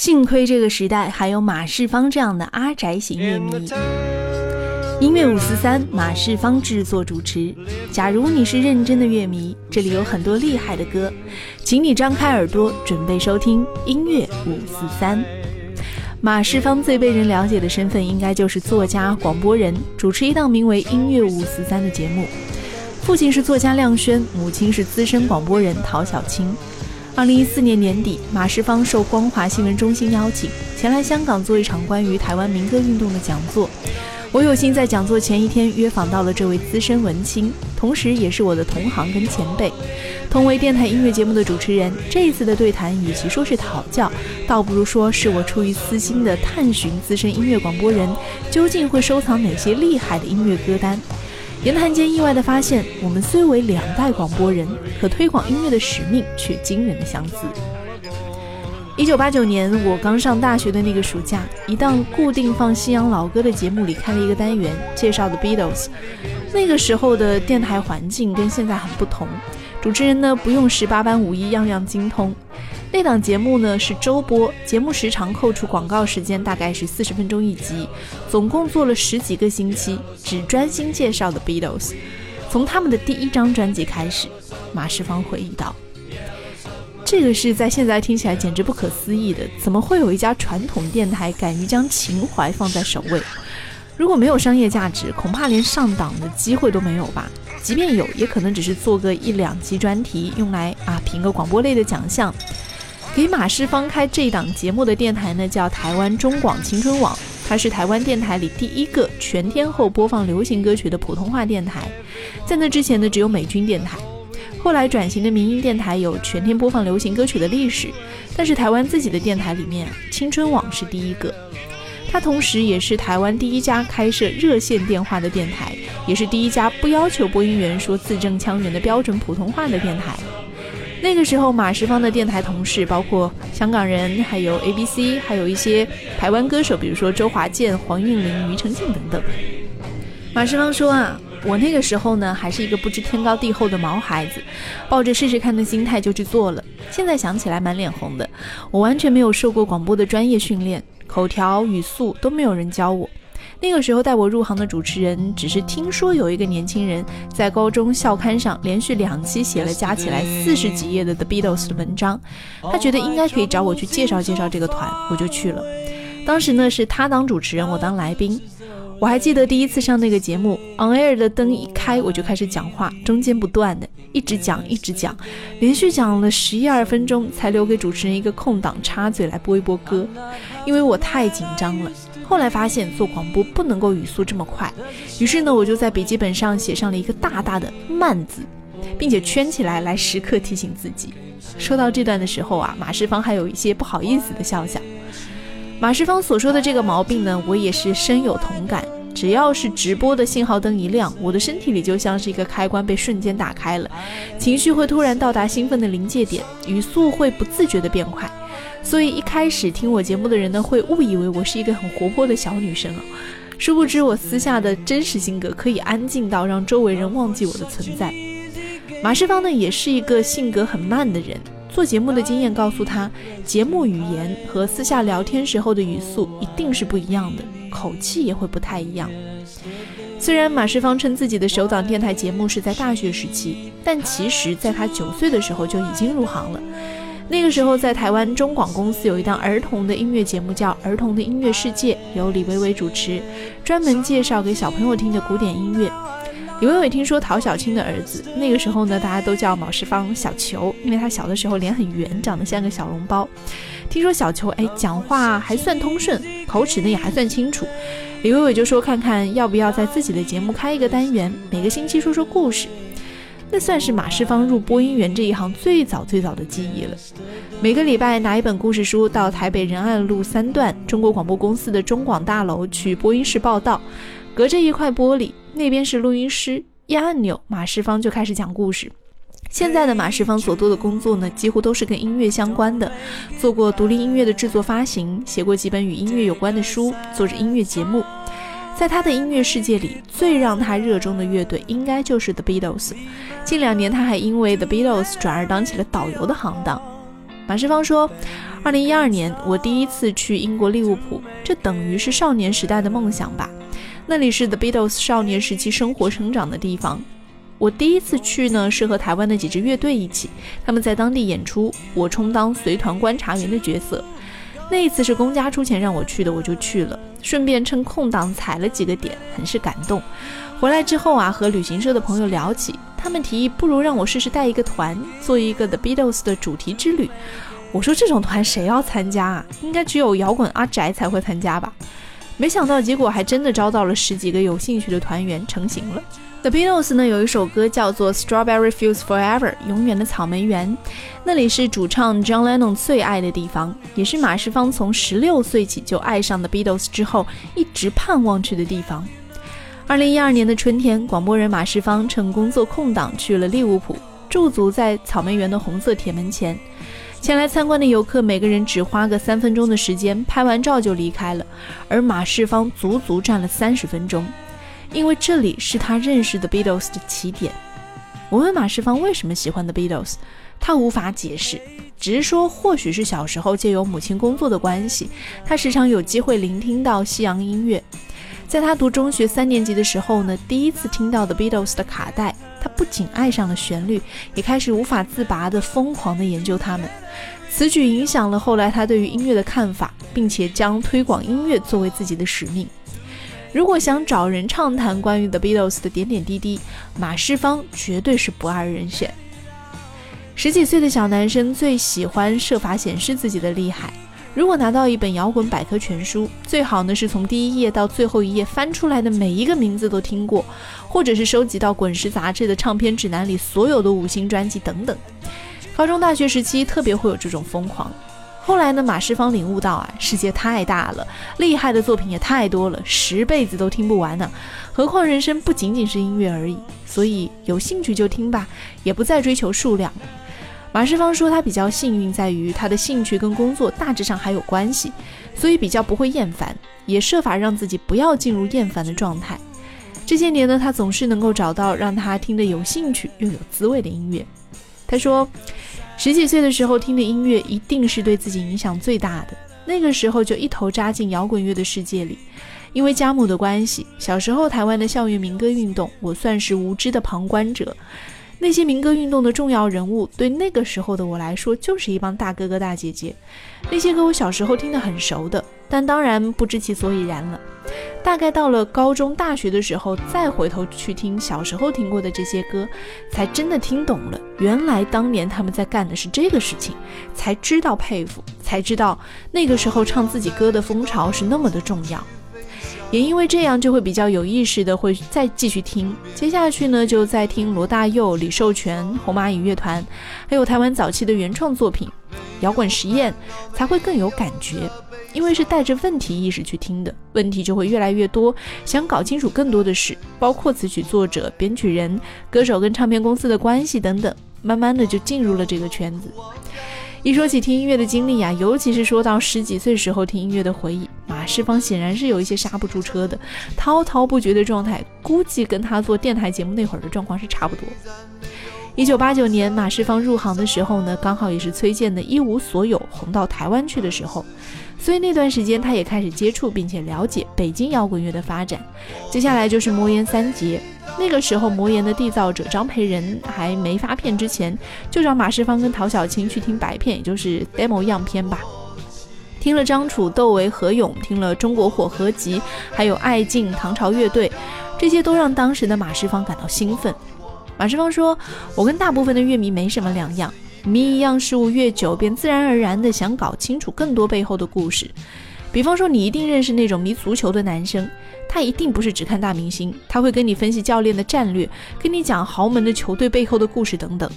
幸亏这个时代还有马世芳这样的阿宅型乐迷。音乐五四三，马世芳制作主持。假如你是认真的乐迷，这里有很多厉害的歌，请你张开耳朵，准备收听音乐五四三。马世芳最被人了解的身份，应该就是作家、广播人，主持一档名为《音乐五四三》的节目。父亲是作家亮轩，母亲是资深广播人陶小青。二零一四年年底，马世芳受光华新闻中心邀请，前来香港做一场关于台湾民歌运动的讲座。我有幸在讲座前一天约访到了这位资深文青，同时也是我的同行跟前辈。同为电台音乐节目的主持人，这一次的对谈，与其说是讨教，倒不如说是我出于私心的探寻资深音乐广播人究竟会收藏哪些厉害的音乐歌单。言谈间意外的发现，我们虽为两代广播人，可推广音乐的使命却惊人的相似。一九八九年，我刚上大学的那个暑假，一档固定放西洋老歌的节目里开了一个单元，介绍的 Beatles。那个时候的电台环境跟现在很不同，主持人呢不用十八般武艺样样精通。那档节目呢是周播，节目时长扣除广告时间大概是四十分钟一集，总共做了十几个星期，只专心介绍的 Beatles。从他们的第一张专辑开始，马世芳回忆道。这个是在现在听起来简直不可思议的，怎么会有一家传统电台敢于将情怀放在首位？如果没有商业价值，恐怕连上档的机会都没有吧？即便有，也可能只是做个一两集专题，用来啊评个广播类的奖项。给马世芳开这档节目的电台呢，叫台湾中广青春网，它是台湾电台里第一个全天候播放流行歌曲的普通话电台。在那之前呢，只有美军电台。后来转型的民音电台有全天播放流行歌曲的历史，但是台湾自己的电台里面，青春网是第一个。它同时也是台湾第一家开设热线电话的电台，也是第一家不要求播音员说字正腔圆的标准普通话的电台。那个时候，马世芳的电台同事包括香港人，还有 ABC，还有一些台湾歌手，比如说周华健、黄韵玲、庾澄庆等等。马世芳说啊。我那个时候呢，还是一个不知天高地厚的毛孩子，抱着试试看的心态就去做了。现在想起来满脸红的，我完全没有受过广播的专业训练，口条语速都没有人教我。那个时候带我入行的主持人，只是听说有一个年轻人在高中校刊上连续两期写了加起来四十几页的 The Beatles 的文章，他觉得应该可以找我去介绍介绍这个团，我就去了。当时呢是他当主持人，我当来宾。我还记得第一次上那个节目，on air 的灯一开，我就开始讲话，中间不断的一直讲一直讲，连续讲了十一二分钟，才留给主持人一个空档插嘴来播一播歌，因为我太紧张了。后来发现做广播不能够语速这么快，于是呢，我就在笔记本上写上了一个大大的慢字，并且圈起来来时刻提醒自己。说到这段的时候啊，马世芳还有一些不好意思的笑笑。马世芳所说的这个毛病呢，我也是深有同感。只要是直播的信号灯一亮，我的身体里就像是一个开关被瞬间打开了，情绪会突然到达兴奋的临界点，语速会不自觉的变快。所以一开始听我节目的人呢，会误以为我是一个很活泼的小女生啊，殊不知我私下的真实性格可以安静到让周围人忘记我的存在。马世芳呢，也是一个性格很慢的人。做节目的经验告诉他，节目语言和私下聊天时候的语速一定是不一样的，口气也会不太一样。虽然马世芳称自己的首档电台节目是在大学时期，但其实在他九岁的时候就已经入行了。那个时候，在台湾中广公司有一档儿童的音乐节目，叫《儿童的音乐世界》，由李维维主持，专门介绍给小朋友听的古典音乐。李伟伟听说陶小青的儿子，那个时候呢，大家都叫毛世芳小球，因为他小的时候脸很圆，长得像个小笼包。听说小球哎，讲话还算通顺，口齿呢也还算清楚。李伟伟就说看看要不要在自己的节目开一个单元，每个星期说说故事。那算是马世芳入播音员这一行最早最早的记忆了。每个礼拜拿一本故事书到台北仁爱路三段中国广播公司的中广大楼去播音室报道，隔着一块玻璃。那边是录音师，一按钮，马世芳就开始讲故事。现在的马世芳所做的工作呢，几乎都是跟音乐相关的，做过独立音乐的制作发行，写过几本与音乐有关的书，做着音乐节目。在他的音乐世界里，最让他热衷的乐队应该就是 The Beatles。近两年，他还因为 The Beatles 转而当起了导游的行当。马世芳说，二零一二年我第一次去英国利物浦，这等于是少年时代的梦想吧。那里是 The Beatles 少年时期生活成长的地方。我第一次去呢，是和台湾的几支乐队一起，他们在当地演出，我充当随团观察员的角色。那一次是公家出钱让我去的，我就去了，顺便趁空档踩了几个点，很是感动。回来之后啊，和旅行社的朋友聊起，他们提议不如让我试试带一个团，做一个 The Beatles 的主题之旅。我说这种团谁要参加啊？应该只有摇滚阿宅才会参加吧。没想到，结果还真的招到了十几个有兴趣的团员，成型了。The Beatles 呢有一首歌叫做《Strawberry Fields Forever》，永远的草莓园，那里是主唱 John Lennon 最爱的地方，也是马世芳从十六岁起就爱上 The Beatles 之后一直盼望去的地方。二零一二年的春天，广播人马世芳趁工作空档去了利物浦，驻足在草莓园的红色铁门前。前来参观的游客每个人只花个三分钟的时间拍完照就离开了，而马世芳足足站了三十分钟，因为这里是他认识的 Beatles 的起点。我问马世芳为什么喜欢 The Beatles，他无法解释，只是说或许是小时候借由母亲工作的关系，他时常有机会聆听到西洋音乐。在他读中学三年级的时候呢，第一次听到 The Beatles 的卡带。他不仅爱上了旋律，也开始无法自拔地疯狂地研究它们。此举影响了后来他对于音乐的看法，并且将推广音乐作为自己的使命。如果想找人畅谈关于 The Beatles 的点点滴滴，马世芳绝对是不二人选。十几岁的小男生最喜欢设法显示自己的厉害。如果拿到一本摇滚百科全书，最好呢是从第一页到最后一页翻出来的每一个名字都听过，或者是收集到滚石杂志的唱片指南里所有的五星专辑等等。高中、大学时期特别会有这种疯狂。后来呢，马世芳领悟到啊，世界太大了，厉害的作品也太多了，十辈子都听不完呢。何况人生不仅仅是音乐而已，所以有兴趣就听吧，也不再追求数量。马世芳说，他比较幸运，在于他的兴趣跟工作大致上还有关系，所以比较不会厌烦，也设法让自己不要进入厌烦的状态。这些年呢，他总是能够找到让他听得有兴趣又有滋味的音乐。他说，十几岁的时候听的音乐一定是对自己影响最大的，那个时候就一头扎进摇滚乐的世界里。因为家母的关系，小时候台湾的校园民歌运动，我算是无知的旁观者。那些民歌运动的重要人物，对那个时候的我来说，就是一帮大哥哥大姐姐。那些歌我小时候听得很熟的，但当然不知其所以然了。大概到了高中、大学的时候，再回头去听小时候听过的这些歌，才真的听懂了，原来当年他们在干的是这个事情，才知道佩服，才知道那个时候唱自己歌的风潮是那么的重要。也因为这样，就会比较有意识的会再继续听。接下去呢，就再听罗大佑、李寿全、红蚂蚁乐团，还有台湾早期的原创作品《摇滚实验》，才会更有感觉。因为是带着问题意识去听的，问题就会越来越多，想搞清楚更多的事，包括词曲作者、编曲人、歌手跟唱片公司的关系等等。慢慢的就进入了这个圈子。一说起听音乐的经历啊，尤其是说到十几岁时候听音乐的回忆，马世芳显然是有一些刹不住车的，滔滔不绝的状态，估计跟他做电台节目那会儿的状况是差不多。一九八九年，马世芳入行的时候呢，刚好也是崔健的一无所有红到台湾去的时候，所以那段时间他也开始接触并且了解北京摇滚乐的发展。接下来就是魔岩三杰。那个时候，魔岩的缔造者张培仁还没发片之前，就找马世芳跟陶小青去听白片，也就是 demo 样片吧。听了张楚、窦唯、何勇，听了中国火合集，还有爱敬、唐朝乐队，这些都让当时的马世芳感到兴奋。马世芳说：“我跟大部分的乐迷没什么两样，迷一样事物越久，便自然而然的想搞清楚更多背后的故事。比方说，你一定认识那种迷足球的男生。”他一定不是只看大明星，他会跟你分析教练的战略，跟你讲豪门的球队背后的故事等等。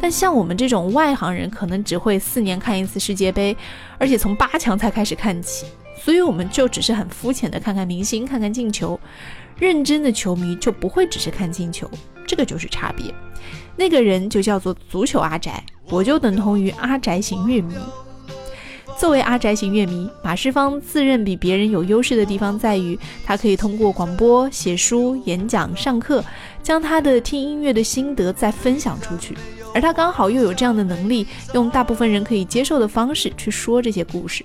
但像我们这种外行人，可能只会四年看一次世界杯，而且从八强才开始看起，所以我们就只是很肤浅的看看明星，看看进球。认真的球迷就不会只是看进球，这个就是差别。那个人就叫做足球阿宅，我就等同于阿宅型乐迷。作为阿宅型乐迷，马世芳自认比别人有优势的地方在于，他可以通过广播、写书、演讲、上课，将他的听音乐的心得再分享出去。而他刚好又有这样的能力，用大部分人可以接受的方式去说这些故事，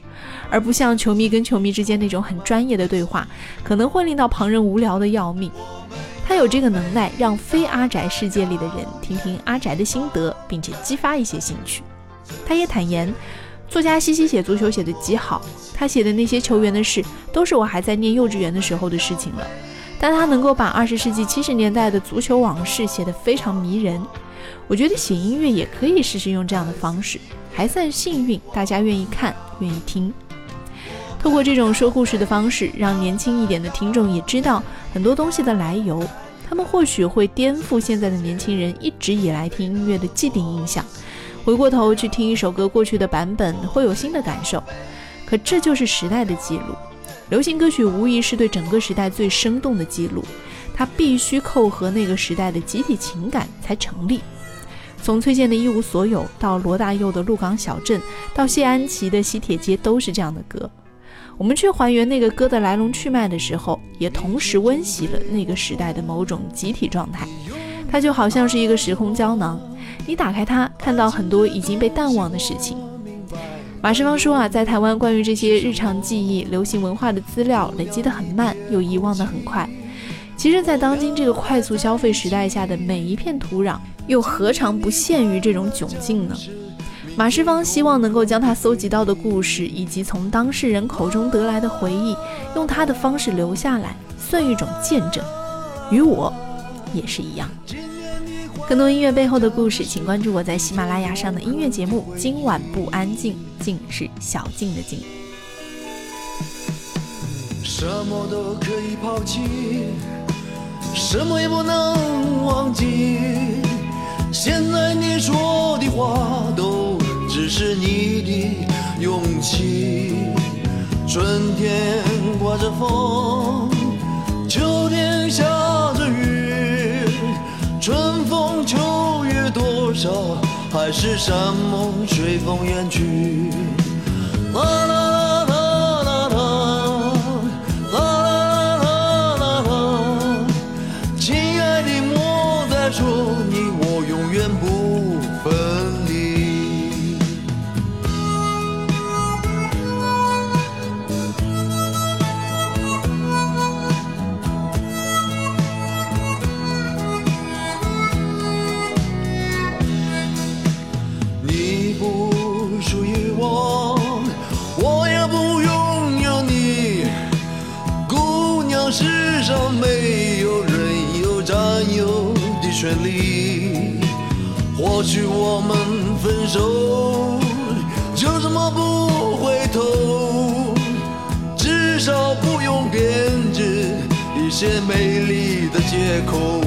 而不像球迷跟球迷之间那种很专业的对话，可能会令到旁人无聊的要命。他有这个能耐，让非阿宅世界里的人听听阿宅的心得，并且激发一些兴趣。他也坦言，作家西西写足球写得极好，他写的那些球员的事，都是我还在念幼稚园的时候的事情了。但他能够把二十世纪七十年代的足球往事写得非常迷人。我觉得写音乐也可以试试用这样的方式，还算幸运，大家愿意看，愿意听。透过这种说故事的方式，让年轻一点的听众也知道很多东西的来由，他们或许会颠覆现在的年轻人一直以来听音乐的既定印象。回过头去听一首歌过去的版本，会有新的感受。可这就是时代的记录。流行歌曲无疑是对整个时代最生动的记录，它必须扣合那个时代的集体情感才成立。从崔健的一无所有，到罗大佑的鹿港小镇，到谢安琪的西铁街，都是这样的歌。我们去还原那个歌的来龙去脉的时候，也同时温习了那个时代的某种集体状态。它就好像是一个时空胶囊，你打开它，看到很多已经被淡忘的事情。马世芳说啊，在台湾关于这些日常记忆、流行文化的资料累积得很慢，又遗忘得很快。其实，在当今这个快速消费时代下的每一片土壤，又何尝不陷于这种窘境呢？马世芳希望能够将他搜集到的故事，以及从当事人口中得来的回忆，用他的方式留下来，算一种见证。与我也是一样。更多音乐背后的故事，请关注我在喜马拉雅上的音乐节目。今晚不安静，静是小静的静。什么都可以抛弃，什么？也不能忘记。现在你说的话，都只是你的勇气。春天刮着风，秋天下着雨，春风秋雨多。少，还是山盟随风远去。啦啦上没有人有占有的权利，或许我们分手就这么不回头，至少不用编织一些美丽的借口。